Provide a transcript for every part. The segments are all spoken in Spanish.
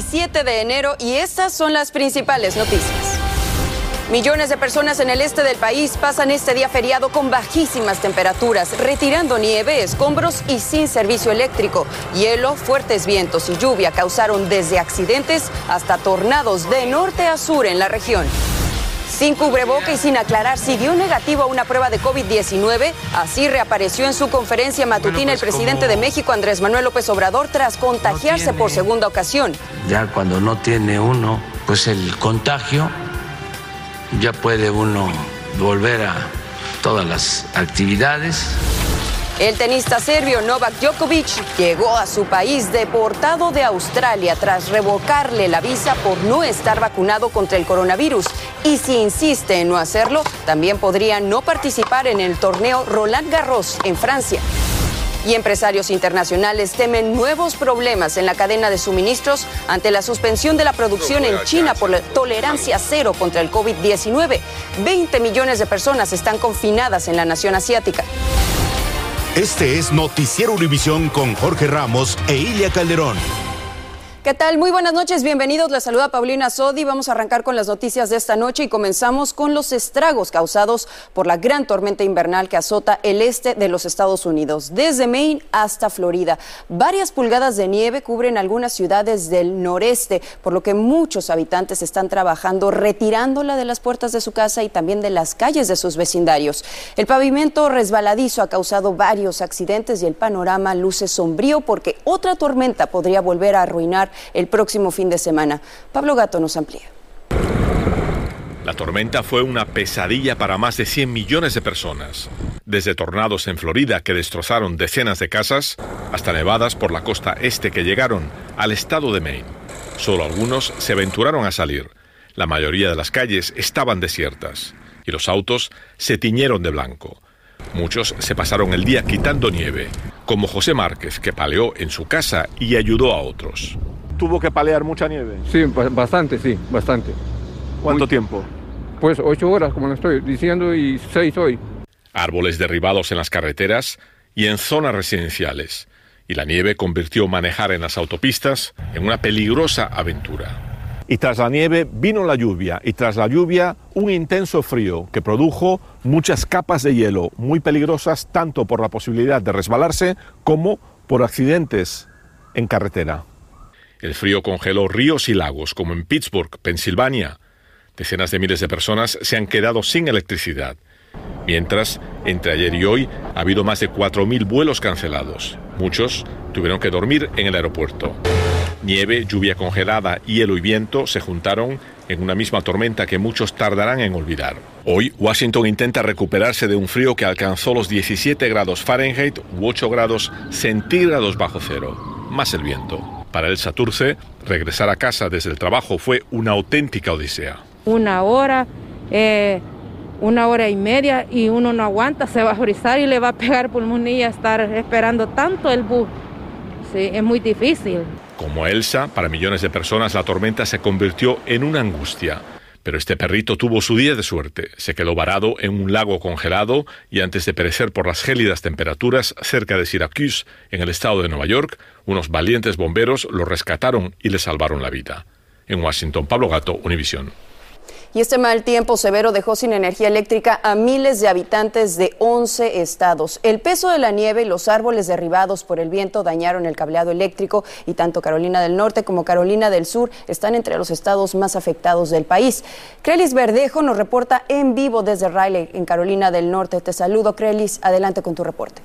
Lunes 17 de enero y estas son las principales noticias. Millones de personas en el este del país pasan este día feriado con bajísimas temperaturas, retirando nieve, escombros y sin servicio eléctrico. Hielo, fuertes vientos y lluvia causaron desde accidentes hasta tornados de norte a sur en la región. Sin cubreboca y sin aclarar si dio negativo a una prueba de COVID-19, así reapareció en su conferencia matutina el presidente de México, Andrés Manuel López Obrador, tras contagiarse por segunda ocasión. Ya cuando no tiene uno, pues el contagio, ya puede uno volver a todas las actividades. El tenista serbio Novak Djokovic llegó a su país deportado de Australia tras revocarle la visa por no estar vacunado contra el coronavirus. Y si insiste en no hacerlo, también podría no participar en el torneo Roland Garros en Francia. Y empresarios internacionales temen nuevos problemas en la cadena de suministros ante la suspensión de la producción en China por la tolerancia cero contra el COVID-19. 20 millones de personas están confinadas en la nación asiática. Este es Noticiero Univisión con Jorge Ramos e Ilia Calderón. ¿Qué tal? Muy buenas noches, bienvenidos. Les saluda Paulina Sodi. Vamos a arrancar con las noticias de esta noche y comenzamos con los estragos causados por la gran tormenta invernal que azota el este de los Estados Unidos, desde Maine hasta Florida. Varias pulgadas de nieve cubren algunas ciudades del noreste, por lo que muchos habitantes están trabajando retirándola de las puertas de su casa y también de las calles de sus vecindarios. El pavimento resbaladizo ha causado varios accidentes y el panorama luce sombrío porque otra tormenta podría volver a arruinar el próximo fin de semana. Pablo Gato nos amplía. La tormenta fue una pesadilla para más de 100 millones de personas, desde tornados en Florida que destrozaron decenas de casas, hasta nevadas por la costa este que llegaron al estado de Maine. Solo algunos se aventuraron a salir. La mayoría de las calles estaban desiertas y los autos se tiñeron de blanco. Muchos se pasaron el día quitando nieve, como José Márquez, que paleó en su casa y ayudó a otros. ¿Tuvo que palear mucha nieve? Sí, bastante, sí, bastante. ¿Cuánto tiempo? Pues ocho horas, como lo estoy diciendo, y seis hoy. Árboles derribados en las carreteras y en zonas residenciales. Y la nieve convirtió manejar en las autopistas en una peligrosa aventura. Y tras la nieve vino la lluvia, y tras la lluvia un intenso frío que produjo muchas capas de hielo muy peligrosas tanto por la posibilidad de resbalarse como por accidentes en carretera. El frío congeló ríos y lagos, como en Pittsburgh, Pensilvania. Decenas de miles de personas se han quedado sin electricidad. Mientras, entre ayer y hoy, ha habido más de 4.000 vuelos cancelados. Muchos tuvieron que dormir en el aeropuerto. Nieve, lluvia congelada, hielo y viento se juntaron en una misma tormenta que muchos tardarán en olvidar. Hoy, Washington intenta recuperarse de un frío que alcanzó los 17 grados Fahrenheit u 8 grados centígrados bajo cero, más el viento. Para el Saturce, regresar a casa desde el trabajo fue una auténtica odisea. Una hora, eh, una hora y media y uno no aguanta, se va a frizar y le va a pegar pulmonía estar esperando tanto el bus. Sí, es muy difícil. Como Elsa, para millones de personas la tormenta se convirtió en una angustia. Pero este perrito tuvo su día de suerte. Se quedó varado en un lago congelado y antes de perecer por las gélidas temperaturas cerca de Syracuse, en el estado de Nueva York, unos valientes bomberos lo rescataron y le salvaron la vida. En Washington, Pablo Gato, Univisión. Y este mal tiempo severo dejó sin energía eléctrica a miles de habitantes de 11 estados. El peso de la nieve y los árboles derribados por el viento dañaron el cableado eléctrico y tanto Carolina del Norte como Carolina del Sur están entre los estados más afectados del país. Crelis Verdejo nos reporta en vivo desde Raleigh, en Carolina del Norte. Te saludo, Crelis. Adelante con tu reporte.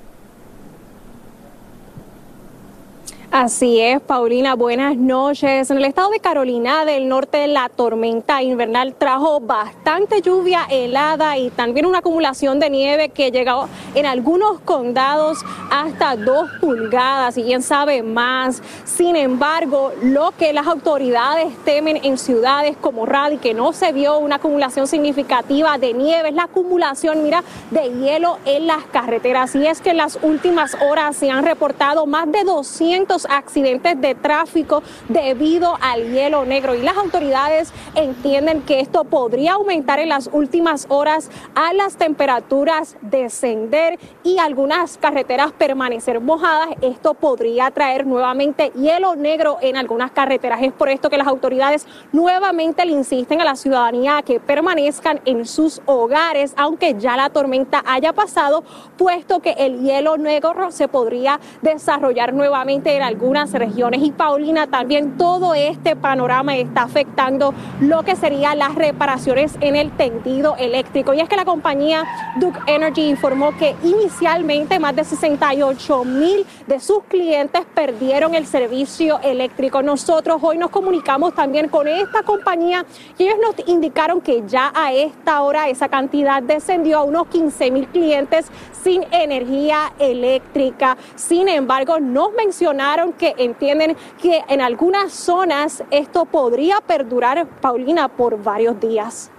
Así es, Paulina, buenas noches. En el estado de Carolina del Norte, la tormenta invernal trajo bastante lluvia helada y también una acumulación de nieve que llegó en algunos condados hasta dos pulgadas y quién sabe más. Sin embargo, lo que las autoridades temen en ciudades como Radi, que no se vio una acumulación significativa de nieve, es la acumulación, mira, de hielo en las carreteras. Y es que en las últimas horas se han reportado más de 200 accidentes de tráfico debido al hielo negro y las autoridades entienden que esto podría aumentar en las últimas horas a las temperaturas descender y algunas carreteras permanecer mojadas. Esto podría traer nuevamente hielo negro en algunas carreteras. Es por esto que las autoridades nuevamente le insisten a la ciudadanía a que permanezcan en sus hogares, aunque ya la tormenta haya pasado, puesto que el hielo negro se podría desarrollar nuevamente en algunas regiones. Y Paulina, también todo este panorama está afectando lo que serían las reparaciones en el tendido eléctrico. Y es que la compañía Duke Energy informó que inicialmente más de 68 mil de sus clientes perdieron el servicio eléctrico. Nosotros hoy nos comunicamos también con esta compañía y ellos nos indicaron que ya a esta hora esa cantidad descendió a unos 15 mil clientes sin energía eléctrica. Sin embargo, nos mencionaron que entienden que en algunas zonas esto podría perdurar, Paulina, por varios días.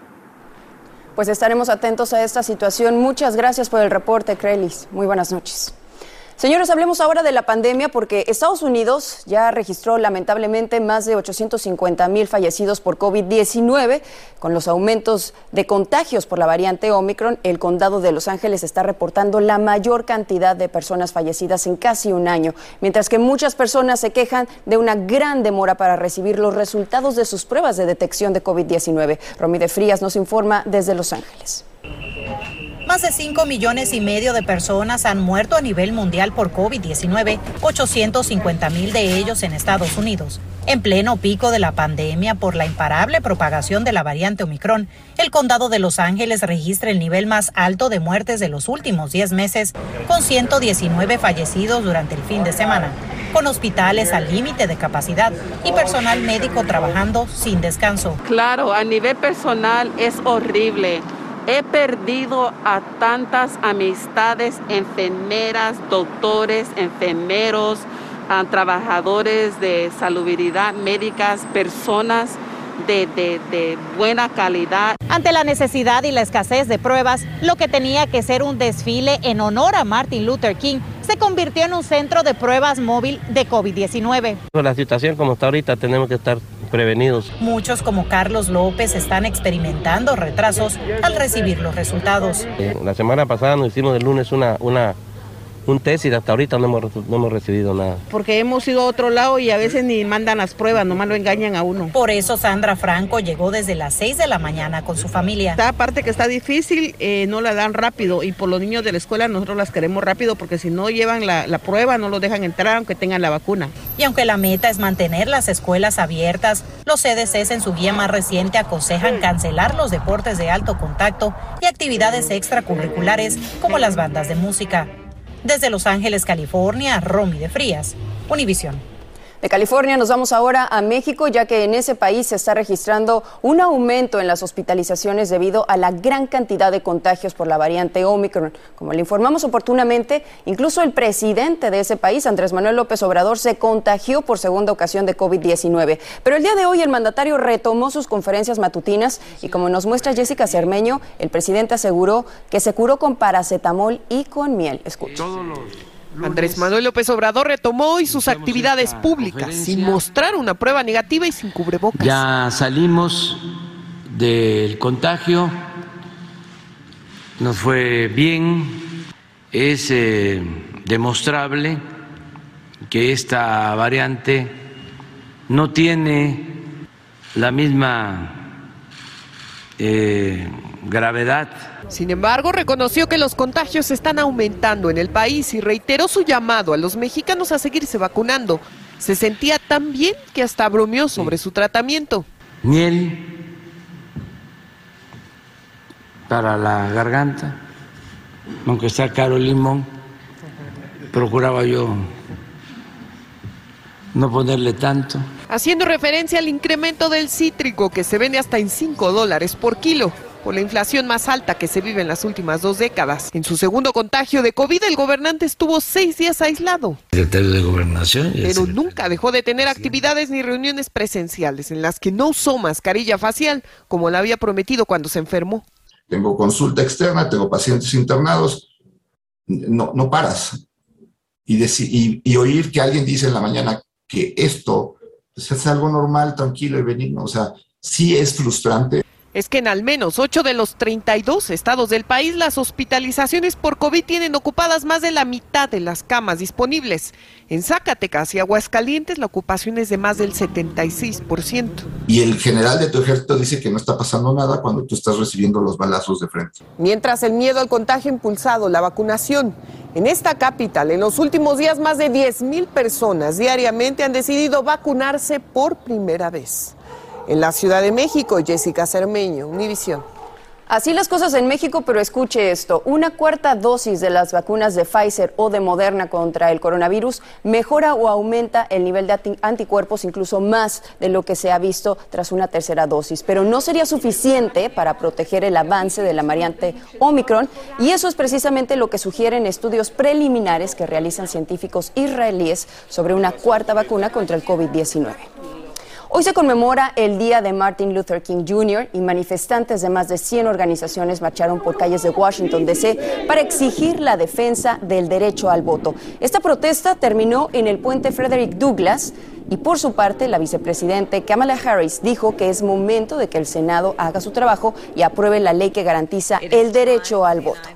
Pues estaremos atentos a esta situación. Muchas gracias por el reporte, Crelis. Muy buenas noches. Señores, hablemos ahora de la pandemia porque Estados Unidos ya registró lamentablemente más de 850 mil fallecidos por COVID-19. Con los aumentos de contagios por la variante Omicron, el condado de Los Ángeles está reportando la mayor cantidad de personas fallecidas en casi un año, mientras que muchas personas se quejan de una gran demora para recibir los resultados de sus pruebas de detección de COVID-19. Romy de Frías nos informa desde Los Ángeles. Más de 5 millones y medio de personas han muerto a nivel mundial por COVID-19, 850 mil de ellos en Estados Unidos. En pleno pico de la pandemia por la imparable propagación de la variante Omicron, el condado de Los Ángeles registra el nivel más alto de muertes de los últimos 10 meses, con 119 fallecidos durante el fin de semana, con hospitales al límite de capacidad y personal médico trabajando sin descanso. Claro, a nivel personal es horrible He perdido a tantas amistades, enfermeras, doctores, enfermeros, a trabajadores de salubridad, médicas, personas de, de, buena calidad. Ante la necesidad y la escasez de pruebas, lo que tenía que ser un desfile en honor a Martin Luther King se convirtió en un centro de pruebas móvil de COVID-19. La situación como está ahorita tenemos que estar prevenidos. Muchos como Carlos López están experimentando retrasos al recibir los resultados. La semana pasada nos hicimos el lunes una, una un test y hasta ahorita no hemos, no hemos recibido nada. Porque hemos ido a otro lado y a veces ni mandan las pruebas, nomás lo engañan a uno. Por eso Sandra Franco llegó desde las 6 de la mañana con su familia. Esta parte que está difícil, eh, no la dan rápido y por los niños de la escuela nosotros las queremos rápido porque si no llevan la, la prueba no los dejan entrar aunque tengan la vacuna. Y aunque la meta es mantener las escuelas abiertas, los CDCs en su guía más reciente aconsejan cancelar los deportes de alto contacto y actividades extracurriculares como las bandas de música. Desde Los Ángeles, California, Romy de Frías, Univisión. De California nos vamos ahora a México, ya que en ese país se está registrando un aumento en las hospitalizaciones debido a la gran cantidad de contagios por la variante Omicron. Como le informamos oportunamente, incluso el presidente de ese país, Andrés Manuel López Obrador, se contagió por segunda ocasión de COVID-19. Pero el día de hoy el mandatario retomó sus conferencias matutinas y como nos muestra Jessica Cermeño, el presidente aseguró que se curó con paracetamol y con miel. Escucha. Andrés Manuel López Obrador retomó hoy sus actividades públicas sin mostrar una prueba negativa y sin cubrebocas. Ya salimos del contagio, nos fue bien, es eh, demostrable que esta variante no tiene la misma eh, gravedad. Sin embargo, reconoció que los contagios están aumentando en el país y reiteró su llamado a los mexicanos a seguirse vacunando. Se sentía tan bien que hasta bromeó sobre su tratamiento. Miel para la garganta, aunque sea caro el limón, procuraba yo no ponerle tanto. Haciendo referencia al incremento del cítrico que se vende hasta en 5 dólares por kilo por la inflación más alta que se vive en las últimas dos décadas. En su segundo contagio de COVID, el gobernante estuvo seis días aislado. Secretario de Gobernación. Pero nunca dejó de tener actividades ni reuniones presenciales en las que no usó mascarilla facial, como la había prometido cuando se enfermó. Tengo consulta externa, tengo pacientes internados, no, no paras. Y, y, y oír que alguien dice en la mañana que esto pues, es algo normal, tranquilo y benigno, o sea, sí es frustrante es que en al menos 8 de los 32 estados del país las hospitalizaciones por COVID tienen ocupadas más de la mitad de las camas disponibles. En Zacatecas y Aguascalientes la ocupación es de más del 76%. Y el general de tu ejército dice que no está pasando nada cuando tú estás recibiendo los balazos de frente. Mientras el miedo al contagio ha impulsado la vacunación. En esta capital, en los últimos días, más de 10 mil personas diariamente han decidido vacunarse por primera vez. En la Ciudad de México, Jessica Cermeño, Univisión. Así las cosas en México, pero escuche esto. Una cuarta dosis de las vacunas de Pfizer o de Moderna contra el coronavirus mejora o aumenta el nivel de anticuerpos incluso más de lo que se ha visto tras una tercera dosis. Pero no sería suficiente para proteger el avance de la variante Omicron y eso es precisamente lo que sugieren estudios preliminares que realizan científicos israelíes sobre una cuarta vacuna contra el COVID-19. Hoy se conmemora el Día de Martin Luther King Jr. y manifestantes de más de 100 organizaciones marcharon por calles de Washington, D.C. para exigir la defensa del derecho al voto. Esta protesta terminó en el puente Frederick Douglass y por su parte la vicepresidente Kamala Harris dijo que es momento de que el Senado haga su trabajo y apruebe la ley que garantiza el derecho al voto.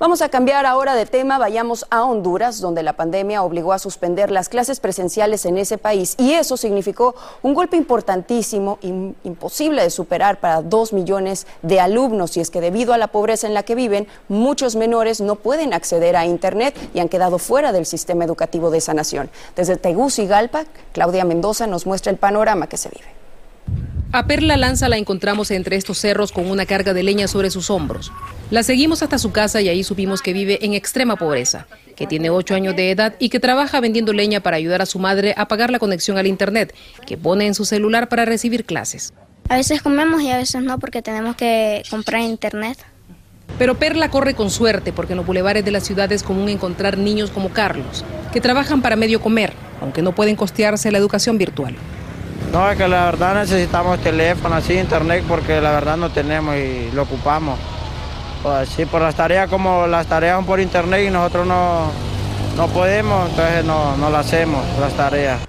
Vamos a cambiar ahora de tema, vayamos a Honduras, donde la pandemia obligó a suspender las clases presenciales en ese país y eso significó un golpe importantísimo, imposible de superar para dos millones de alumnos y es que debido a la pobreza en la que viven, muchos menores no pueden acceder a Internet y han quedado fuera del sistema educativo de esa nación. Desde Tegucigalpa, Claudia Mendoza nos muestra el panorama que se vive. A Perla Lanza la encontramos entre estos cerros con una carga de leña sobre sus hombros. La seguimos hasta su casa y ahí supimos que vive en extrema pobreza, que tiene ocho años de edad y que trabaja vendiendo leña para ayudar a su madre a pagar la conexión al Internet, que pone en su celular para recibir clases. A veces comemos y a veces no porque tenemos que comprar Internet. Pero Perla corre con suerte porque en los bulevares de la ciudad es común encontrar niños como Carlos, que trabajan para medio comer, aunque no pueden costearse la educación virtual. No, es que la verdad necesitamos teléfono, así, internet, porque la verdad no tenemos y lo ocupamos. Pues sí, por las tareas como las tareas son por internet y nosotros no, no podemos, entonces no, no las hacemos, las tareas.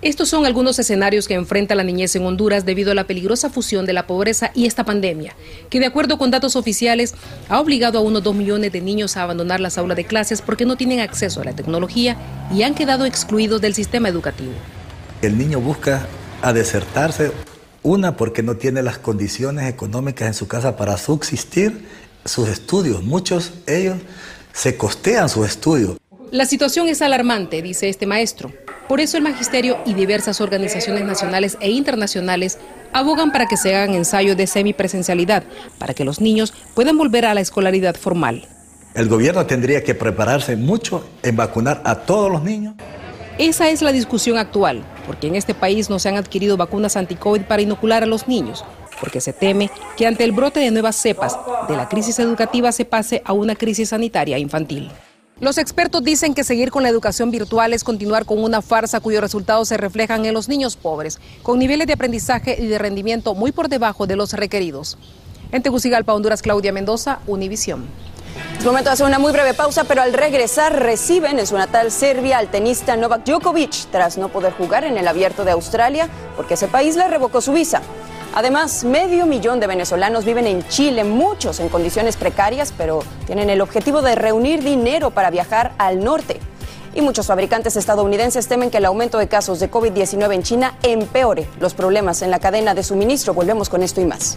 Estos son algunos escenarios que enfrenta la niñez en Honduras debido a la peligrosa fusión de la pobreza y esta pandemia, que de acuerdo con datos oficiales ha obligado a unos dos millones de niños a abandonar las aulas de clases porque no tienen acceso a la tecnología y han quedado excluidos del sistema educativo. El niño busca a desertarse, una porque no tiene las condiciones económicas en su casa para subsistir sus estudios. Muchos ellos se costean sus estudios. La situación es alarmante, dice este maestro. Por eso el magisterio y diversas organizaciones nacionales e internacionales abogan para que se hagan ensayos de semipresencialidad, para que los niños puedan volver a la escolaridad formal. El gobierno tendría que prepararse mucho en vacunar a todos los niños. Esa es la discusión actual, porque en este país no se han adquirido vacunas anti-COVID para inocular a los niños, porque se teme que ante el brote de nuevas cepas de la crisis educativa se pase a una crisis sanitaria infantil. Los expertos dicen que seguir con la educación virtual es continuar con una farsa cuyos resultados se reflejan en los niños pobres, con niveles de aprendizaje y de rendimiento muy por debajo de los requeridos. En Tegucigalpa, Honduras, Claudia Mendoza, Univisión. Es momento de hacer una muy breve pausa, pero al regresar reciben en su natal Serbia al tenista Novak Djokovic tras no poder jugar en el abierto de Australia porque ese país le revocó su visa. Además, medio millón de venezolanos viven en Chile, muchos en condiciones precarias, pero tienen el objetivo de reunir dinero para viajar al norte. Y muchos fabricantes estadounidenses temen que el aumento de casos de COVID-19 en China empeore los problemas en la cadena de suministro. Volvemos con esto y más.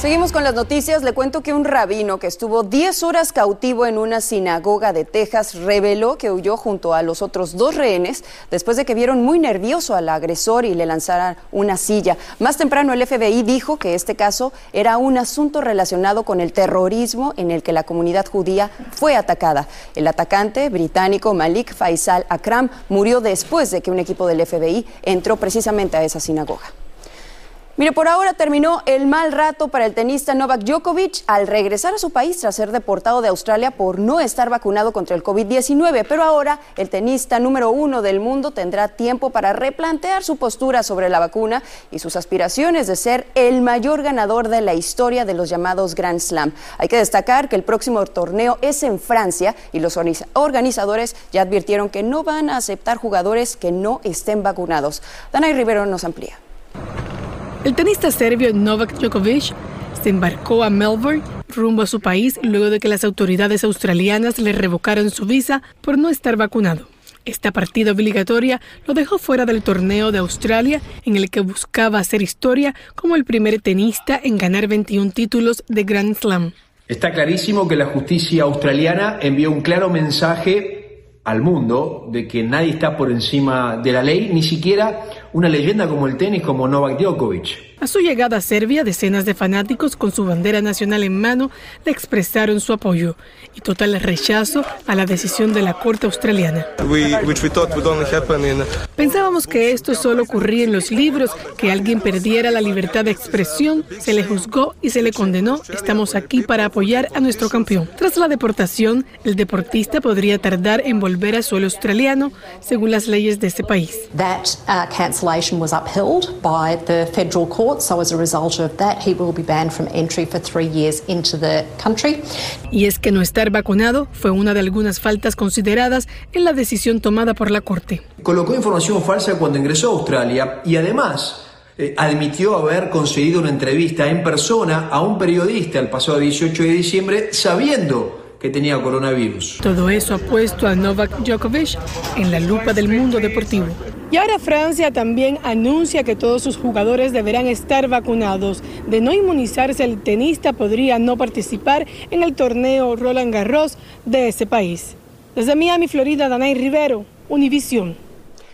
Seguimos con las noticias. Le cuento que un rabino que estuvo 10 horas cautivo en una sinagoga de Texas reveló que huyó junto a los otros dos rehenes después de que vieron muy nervioso al agresor y le lanzaran una silla. Más temprano el FBI dijo que este caso era un asunto relacionado con el terrorismo en el que la comunidad judía fue atacada. El atacante británico Malik Faisal Akram murió después de que un equipo del FBI entró precisamente a esa sinagoga. Mire, por ahora terminó el mal rato para el tenista Novak Djokovic al regresar a su país tras ser deportado de Australia por no estar vacunado contra el COVID-19. Pero ahora el tenista número uno del mundo tendrá tiempo para replantear su postura sobre la vacuna y sus aspiraciones de ser el mayor ganador de la historia de los llamados Grand Slam. Hay que destacar que el próximo torneo es en Francia y los organizadores ya advirtieron que no van a aceptar jugadores que no estén vacunados. Danay Rivero nos amplía. El tenista serbio Novak Djokovic se embarcó a Melbourne rumbo a su país luego de que las autoridades australianas le revocaron su visa por no estar vacunado. Esta partida obligatoria lo dejó fuera del torneo de Australia en el que buscaba hacer historia como el primer tenista en ganar 21 títulos de Grand Slam. Está clarísimo que la justicia australiana envió un claro mensaje al mundo de que nadie está por encima de la ley, ni siquiera una leyenda como el tenis como Novak Djokovic. A su llegada a Serbia, decenas de fanáticos con su bandera nacional en mano le expresaron su apoyo y total rechazo a la decisión de la Corte australiana. Pensábamos que esto solo ocurría en los libros, que alguien perdiera la libertad de expresión, se le juzgó y se le condenó. Estamos aquí para apoyar a nuestro campeón. Tras la deportación, el deportista podría tardar en volver a suelo australiano, según las leyes de ese país. That uh, cancellation was upheld by the federal court. So as a result of that, he will be banned from entry for three years into the country. Y es que no estar vacunado fue una de algunas faltas consideradas en la decisión tomada por la Corte. Colocó información falsa cuando ingresó a Australia y además eh, admitió haber conseguido una entrevista en persona a un periodista el pasado 18 de diciembre sabiendo que tenía coronavirus. Todo eso ha puesto a Novak Djokovic en la lupa del mundo deportivo. Y ahora Francia también anuncia que todos sus jugadores deberán estar vacunados. De no inmunizarse, el tenista podría no participar en el torneo Roland Garros de ese país. Desde Miami, Florida, Danay Rivero, Univisión.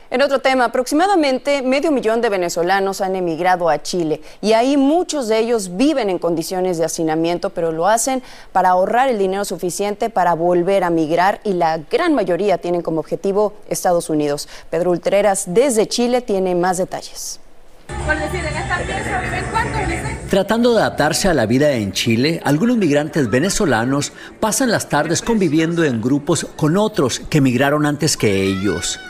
En otro tema, aproximadamente medio millón de venezolanos han emigrado a Chile y ahí muchos de ellos viven en condiciones de hacinamiento, pero lo hacen para ahorrar el dinero suficiente para volver a migrar y la gran mayoría tienen como objetivo Estados Unidos. Pedro Ultreras desde Chile tiene más detalles. Tratando de adaptarse a la vida en Chile, algunos migrantes venezolanos pasan las tardes conviviendo en grupos con otros que emigraron antes que ellos.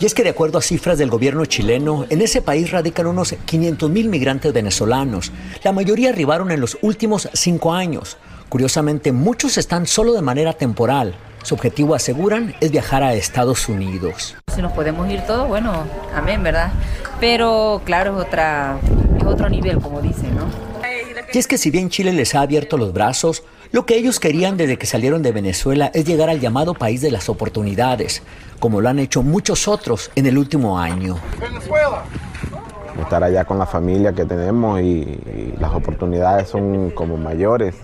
Y es que de acuerdo a cifras del gobierno chileno, en ese país radican unos 500 mil migrantes venezolanos. La mayoría arribaron en los últimos cinco años. Curiosamente, muchos están solo de manera temporal. Su objetivo, aseguran, es viajar a Estados Unidos. Si nos podemos ir todos, bueno, amén, ¿verdad? Pero claro, es, otra, es otro nivel, como dicen, ¿no? Y es que si bien Chile les ha abierto los brazos, lo que ellos querían desde que salieron de Venezuela es llegar al llamado país de las oportunidades, como lo han hecho muchos otros en el último año. Estar allá con la familia que tenemos y, y las oportunidades son como mayores.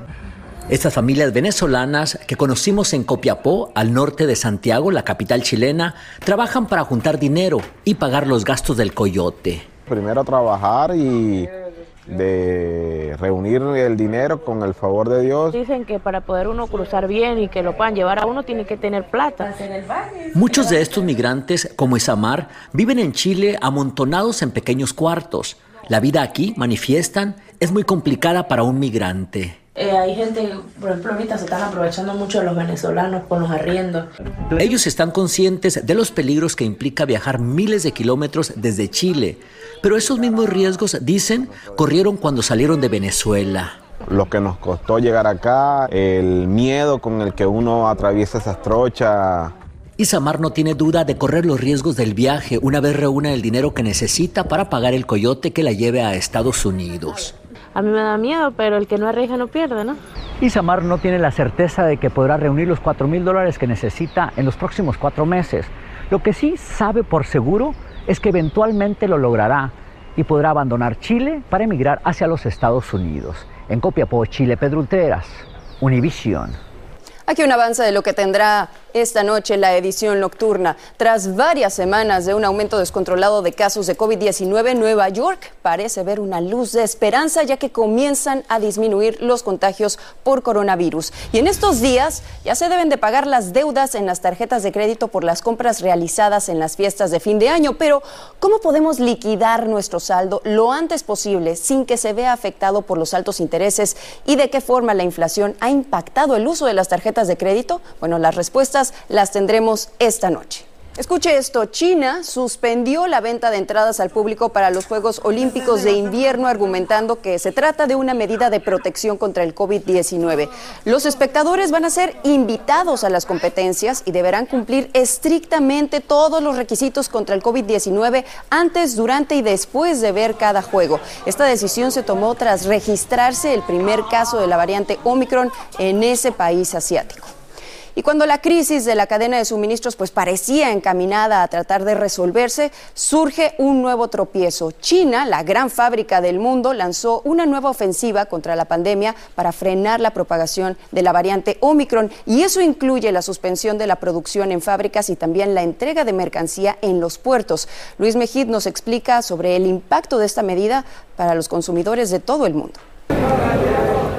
Estas familias venezolanas que conocimos en Copiapó, al norte de Santiago, la capital chilena, trabajan para juntar dinero y pagar los gastos del coyote. Primero trabajar y de reunir el dinero con el favor de Dios. Dicen que para poder uno cruzar bien y que lo puedan llevar a uno tiene que tener plata. Muchos de estos migrantes, como Isamar, viven en Chile amontonados en pequeños cuartos. La vida aquí, manifiestan, es muy complicada para un migrante. Eh, hay gente, por ejemplo, ahorita se están aprovechando mucho de los venezolanos con los arriendos. Ellos están conscientes de los peligros que implica viajar miles de kilómetros desde Chile, pero esos mismos riesgos, dicen, corrieron cuando salieron de Venezuela. Lo que nos costó llegar acá, el miedo con el que uno atraviesa esas trochas. Isamar no tiene duda de correr los riesgos del viaje una vez reúna el dinero que necesita para pagar el coyote que la lleve a Estados Unidos. A mí me da miedo, pero el que no arriesga no pierde, ¿no? Isamar no tiene la certeza de que podrá reunir los 4 mil dólares que necesita en los próximos cuatro meses. Lo que sí sabe por seguro es que eventualmente lo logrará y podrá abandonar Chile para emigrar hacia los Estados Unidos. En Copiapó, Chile, Pedro Ulteras, Univision. Aquí un avance de lo que tendrá esta noche la edición nocturna. Tras varias semanas de un aumento descontrolado de casos de COVID-19, Nueva York parece ver una luz de esperanza ya que comienzan a disminuir los contagios por coronavirus. Y en estos días ya se deben de pagar las deudas en las tarjetas de crédito por las compras realizadas en las fiestas de fin de año. Pero, ¿cómo podemos liquidar nuestro saldo lo antes posible sin que se vea afectado por los altos intereses? ¿Y de qué forma la inflación ha impactado el uso de las tarjetas de crédito? Bueno, las respuestas las tendremos esta noche. Escuche esto, China suspendió la venta de entradas al público para los Juegos Olímpicos de invierno argumentando que se trata de una medida de protección contra el COVID-19. Los espectadores van a ser invitados a las competencias y deberán cumplir estrictamente todos los requisitos contra el COVID-19 antes, durante y después de ver cada juego. Esta decisión se tomó tras registrarse el primer caso de la variante Omicron en ese país asiático. Y cuando la crisis de la cadena de suministros pues parecía encaminada a tratar de resolverse, surge un nuevo tropiezo. China, la gran fábrica del mundo, lanzó una nueva ofensiva contra la pandemia para frenar la propagación de la variante Omicron y eso incluye la suspensión de la producción en fábricas y también la entrega de mercancía en los puertos. Luis Mejid nos explica sobre el impacto de esta medida para los consumidores de todo el mundo.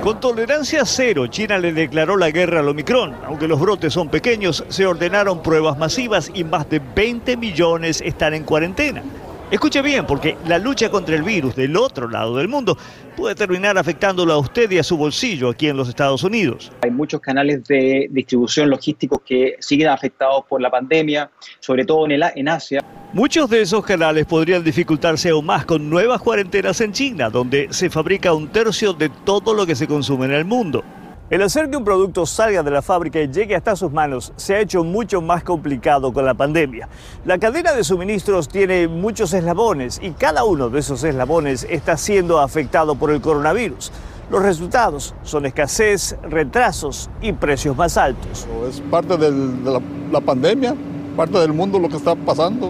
Con tolerancia cero, China le declaró la guerra al Omicron. Aunque los brotes son pequeños, se ordenaron pruebas masivas y más de 20 millones están en cuarentena. Escuche bien, porque la lucha contra el virus del otro lado del mundo puede terminar afectándolo a usted y a su bolsillo aquí en los Estados Unidos. Hay muchos canales de distribución logísticos que siguen afectados por la pandemia, sobre todo en, el, en Asia. Muchos de esos canales podrían dificultarse aún más con nuevas cuarentenas en China, donde se fabrica un tercio de todo lo que se consume en el mundo. El hacer que un producto salga de la fábrica y llegue hasta sus manos se ha hecho mucho más complicado con la pandemia. La cadena de suministros tiene muchos eslabones y cada uno de esos eslabones está siendo afectado por el coronavirus. Los resultados son escasez, retrasos y precios más altos. Es parte de la, la pandemia, parte del mundo lo que está pasando.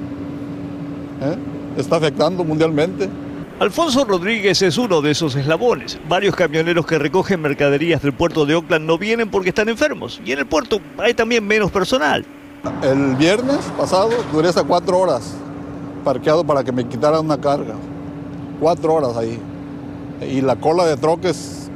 ¿eh? Está afectando mundialmente. Alfonso Rodríguez es uno de esos eslabones. Varios camioneros que recogen mercaderías del puerto de Oakland no vienen porque están enfermos. Y en el puerto hay también menos personal. El viernes pasado duré hasta cuatro horas parqueado para que me quitaran una carga. Cuatro horas ahí. Y la cola de troques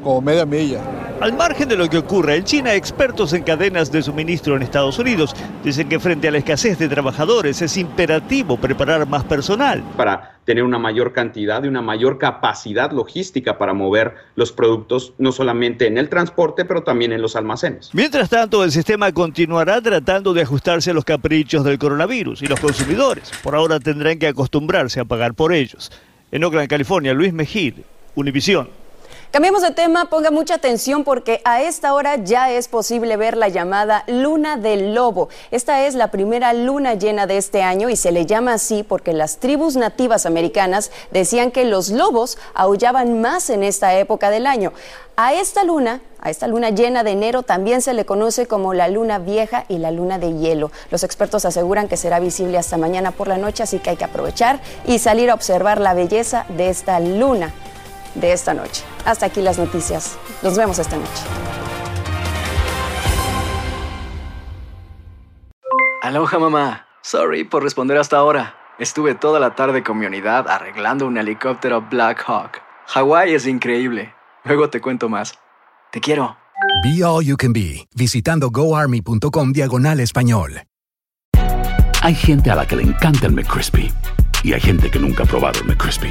como media milla. Al margen de lo que ocurre en China, expertos en cadenas de suministro en Estados Unidos dicen que frente a la escasez de trabajadores es imperativo preparar más personal. para tener una mayor cantidad y una mayor capacidad logística para mover los productos, no solamente en el transporte, pero también en los almacenes. Mientras tanto, el sistema continuará tratando de ajustarse a los caprichos del coronavirus y los consumidores por ahora tendrán que acostumbrarse a pagar por ellos. En Oakland, California, Luis Mejid, Univisión. Cambiemos de tema, ponga mucha atención porque a esta hora ya es posible ver la llamada luna del lobo. Esta es la primera luna llena de este año y se le llama así porque las tribus nativas americanas decían que los lobos aullaban más en esta época del año. A esta luna, a esta luna llena de enero también se le conoce como la luna vieja y la luna de hielo. Los expertos aseguran que será visible hasta mañana por la noche, así que hay que aprovechar y salir a observar la belleza de esta luna de esta noche. Hasta aquí las noticias. Nos vemos esta noche. Aloha mamá. Sorry por responder hasta ahora. Estuve toda la tarde con mi unidad arreglando un helicóptero Black Hawk. Hawái es increíble. Luego te cuento más. Te quiero. Be All You Can Be, visitando goarmy.com diagonal español. Hay gente a la que le encanta el McCrispy y hay gente que nunca ha probado el McCrispy.